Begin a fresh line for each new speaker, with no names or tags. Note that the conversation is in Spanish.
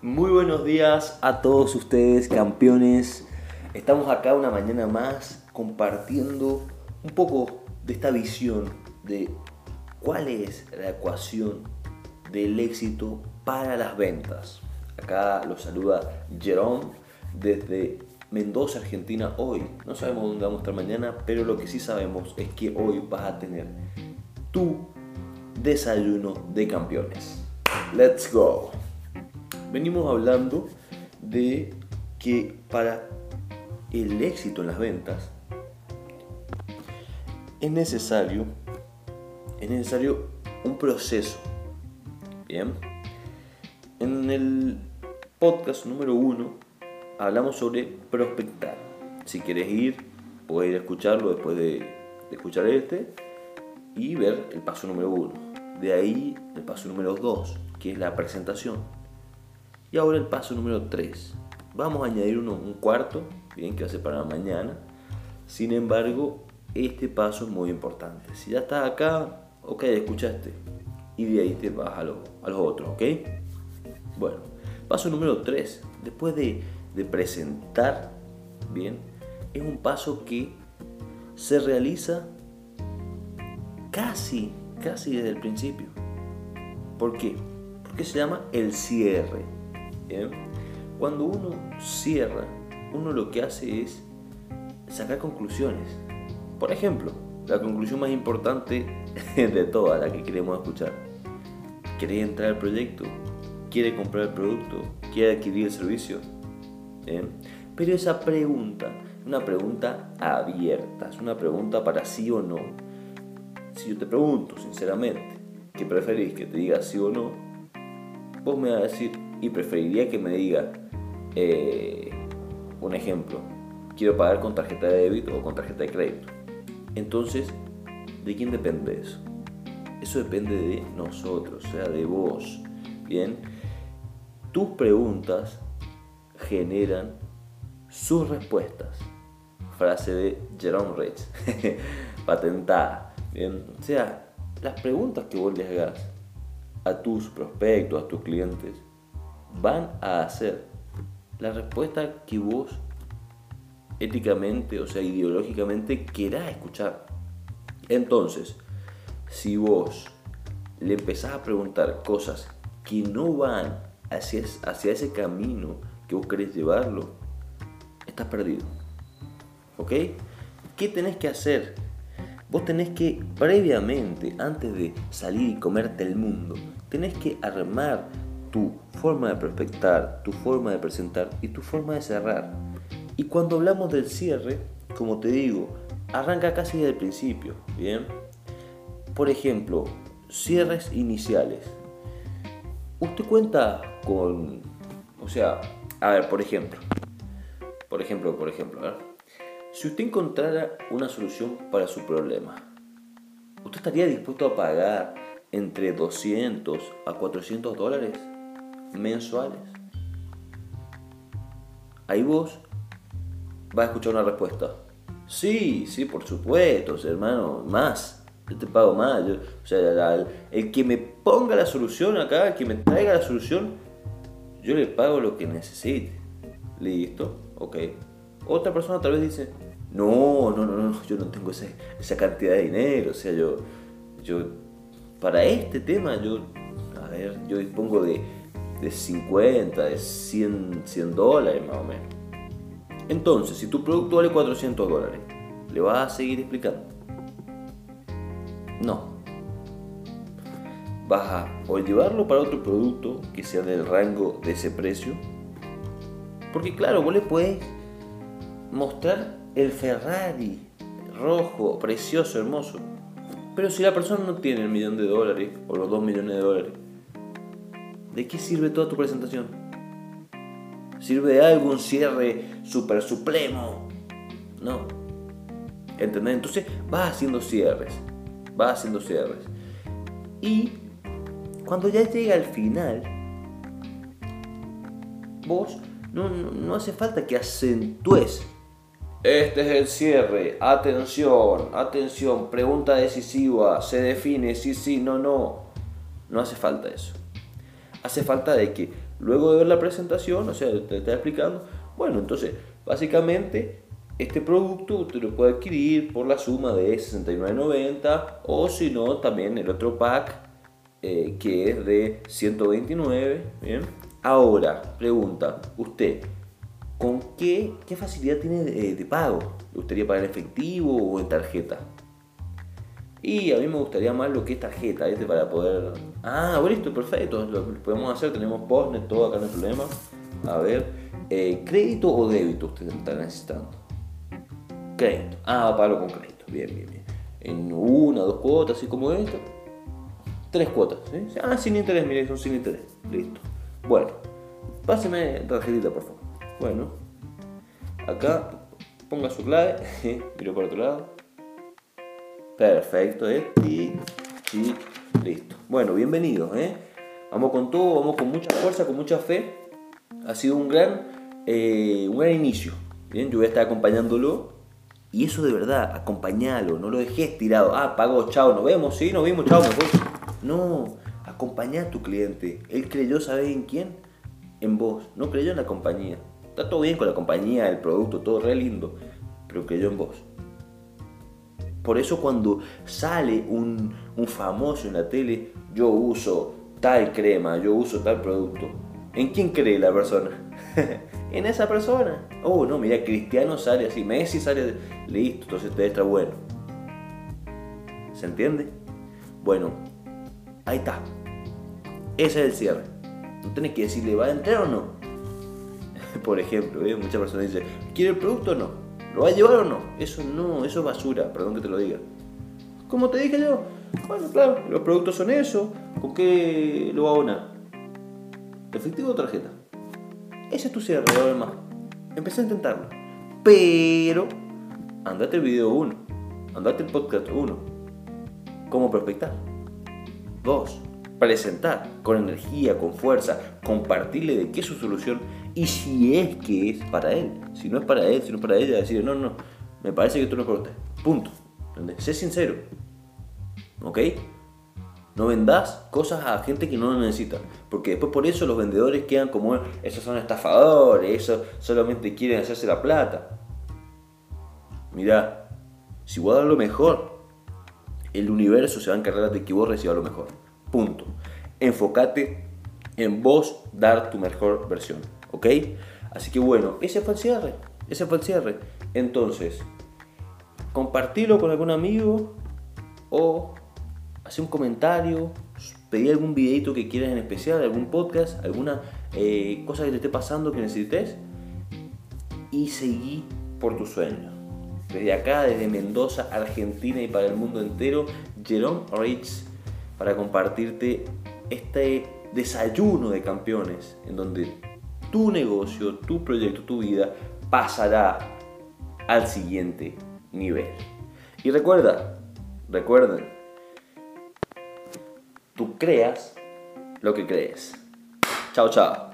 Muy buenos días a todos ustedes, campeones. Estamos acá una mañana más compartiendo un poco de esta visión de cuál es la ecuación del éxito para las ventas. Acá los saluda Jerome desde Mendoza, Argentina, hoy. No sabemos dónde vamos a estar mañana, pero lo que sí sabemos es que hoy vas a tener tu desayuno de campeones. Let's go. Venimos hablando de que para el éxito en las ventas es necesario es necesario un proceso. Bien. En el podcast número uno hablamos sobre prospectar. Si quieres ir, puedes ir a escucharlo después de, escuchar este y ver el paso número uno. De ahí el paso número dos, que es la presentación. Y ahora el paso número tres. Vamos a añadir uno, un cuarto, bien, que va a ser para mañana. Sin embargo, este paso es muy importante. Si ya estás acá, ok, escuchaste. Y de ahí te vas a, a los otros, ok. Bueno, paso número tres. Después de de presentar, bien, es un paso que se realiza casi, casi desde el principio. ¿Por qué? Porque se llama el cierre. Cuando uno cierra, uno lo que hace es sacar conclusiones. Por ejemplo, la conclusión más importante de todas, la que queremos escuchar. ¿Quiere entrar al proyecto? ¿Quiere comprar el producto? ¿Quiere adquirir el servicio? Pero esa pregunta, una pregunta abierta, es una pregunta para sí o no. Si yo te pregunto sinceramente, ¿qué preferís que te diga sí o no? Vos me vas a decir, y preferiría que me diga, eh, un ejemplo, quiero pagar con tarjeta de débito o con tarjeta de crédito. Entonces, ¿de quién depende eso? Eso depende de nosotros, o sea, de vos. Bien, tus preguntas generan sus respuestas. Frase de Jerome Rich, patentada. Bien, o sea, las preguntas que vos hagas a tus prospectos, a tus clientes, van a hacer la respuesta que vos éticamente, o sea, ideológicamente querás escuchar. Entonces, si vos le empezás a preguntar cosas que no van hacia, hacia ese camino que vos querés llevarlo, estás perdido. ¿Ok? ¿Qué tenés que hacer? Vos tenés que, previamente, antes de salir y comerte el mundo, tenés que armar tu forma de prospectar, tu forma de presentar y tu forma de cerrar. Y cuando hablamos del cierre, como te digo, arranca casi desde el principio, ¿bien? Por ejemplo, cierres iniciales. Usted cuenta con, o sea, a ver, por ejemplo. Por ejemplo, por ejemplo, Si usted encontrara una solución para su problema, ¿usted estaría dispuesto a pagar entre 200 a 400 dólares mensuales? Ahí vos vas a escuchar una respuesta. Sí, sí, por supuesto, hermano, más. Yo te pago más. o sea, el que me ponga la solución acá, el que me traiga la solución, yo le pago lo que necesite. Listo, ok. Otra persona tal vez dice, no, no, no, no, yo no tengo esa cantidad de dinero. O sea, yo, yo, para este tema, yo, a ver, yo dispongo de, de 50, de 100, 100 dólares más o menos. Entonces, si tu producto vale 400 dólares, ¿le vas a seguir explicando? No, vas a o llevarlo para otro producto que sea del rango de ese precio. Porque claro, vos le puedes mostrar el Ferrari rojo, precioso, hermoso. Pero si la persona no tiene el millón de dólares o los dos millones de dólares, ¿de qué sirve toda tu presentación? ¿Sirve de algo un cierre super supremo? No. ¿Entendés? Entonces vas haciendo cierres. Vas haciendo cierres. Y cuando ya llega al final, vos no, hace falta que acentúes. Este es el cierre. Atención, atención. Pregunta decisiva. Se define sí, sí, no, no. No hace falta eso. Hace falta de que luego de ver la presentación, o sea, te está explicando, bueno, entonces, básicamente, este producto usted lo puede adquirir por la suma de 69.90 o si no, también el otro pack eh, que es de 129, ¿bien? Ahora, pregunta, usted, ¿con qué, qué facilidad tiene de, de pago? ¿Le gustaría pagar en efectivo o en tarjeta? Y a mí me gustaría más lo que es tarjeta, este Para poder... Ah, listo, perfecto, lo podemos hacer, tenemos postnet, todo acá no hay problema. A ver, eh, ¿crédito o débito usted está necesitando? Crédito. Ah, pago con crédito, bien, bien, bien. En una, dos cuotas, así como esto. Tres cuotas, ¿sí? Ah, sin interés, mire, son sin interés. Listo. Bueno, páseme tarjetita, por favor. Bueno, acá ponga su clave, miro por otro lado Perfecto, ¿eh? Y, listo. Bueno, bienvenidos, ¿eh? Vamos con todo, vamos con mucha fuerza, con mucha fe. Ha sido un gran, eh, un gran inicio. Bien, yo voy a estar acompañándolo. Y eso de verdad, acompañalo, no lo dejes tirado. Ah, pago, chao, nos vemos, sí, nos vimos, chao, me voy. No, acompaña a tu cliente. Él creyó, ¿sabes en quién? En vos, no creyó en la compañía. Está todo bien con la compañía, el producto, todo re lindo, pero creyó en vos. Por eso cuando sale un, famoso en la tele, yo uso tal crema, yo uso tal producto. ¿En quién cree la persona? en esa persona. Oh, no, mira, Cristiano sale así, Messi sale, listo, entonces te está bueno. ¿Se entiende? Bueno, ahí está. Ese es el cierre. No tenés que decirle, ¿va a entrar o no? Por ejemplo, ¿eh? muchas personas dicen, ¿quiere el producto o no? ¿Lo va a llevar o no? Eso no, eso es basura, perdón que te lo diga. Como te dije yo, bueno, claro, los productos son eso, ¿con qué lo va a abonar? ¿Efectivo o tarjeta? Ese es tu cierre, a más. Empecé a intentarlo. Pero, andate el video 1, andate el podcast 1. ¿Cómo prospectar? Dos, presentar con energía, con fuerza, compartirle de qué es su solución y si es que es para él. Si no es para él, si no es para ella, decir, no, no, me parece que tú no es para Punto. Sé sincero. ¿Ok? No vendas cosas a gente que no lo necesita. Porque después por eso los vendedores quedan como, esos son estafadores, esos solamente quieren hacerse la plata. Mira, si vos das lo mejor, el universo se va a encargar de que vos recibas lo mejor. Punto. Enfócate en vos dar tu mejor versión. ¿Ok? Así que bueno, ese fue el cierre. Ese fue el cierre. Entonces, compartirlo con algún amigo o hacer un comentario, pedir algún videito que quieras en especial, algún podcast, alguna eh, cosa que te esté pasando que necesites y seguí por tu sueño. Desde acá, desde Mendoza, Argentina y para el mundo entero, Jerome Rich para compartirte este desayuno de campeones en donde tu negocio, tu proyecto, tu vida pasará al siguiente nivel. Y recuerda, recuerden, tú creas lo que crees. Chao, chao.